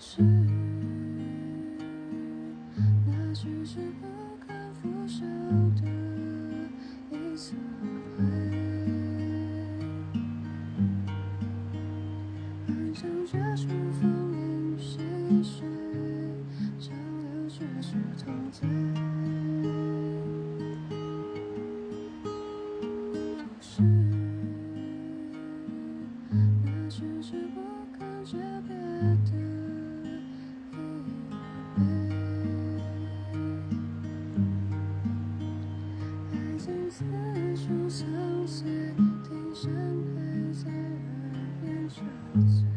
是，那只是不堪拂晓的一色。回幻想结束，风眠细水长流，却是同在。是，那只是不堪诀别的。四处相随，听山海在耳边沉醉。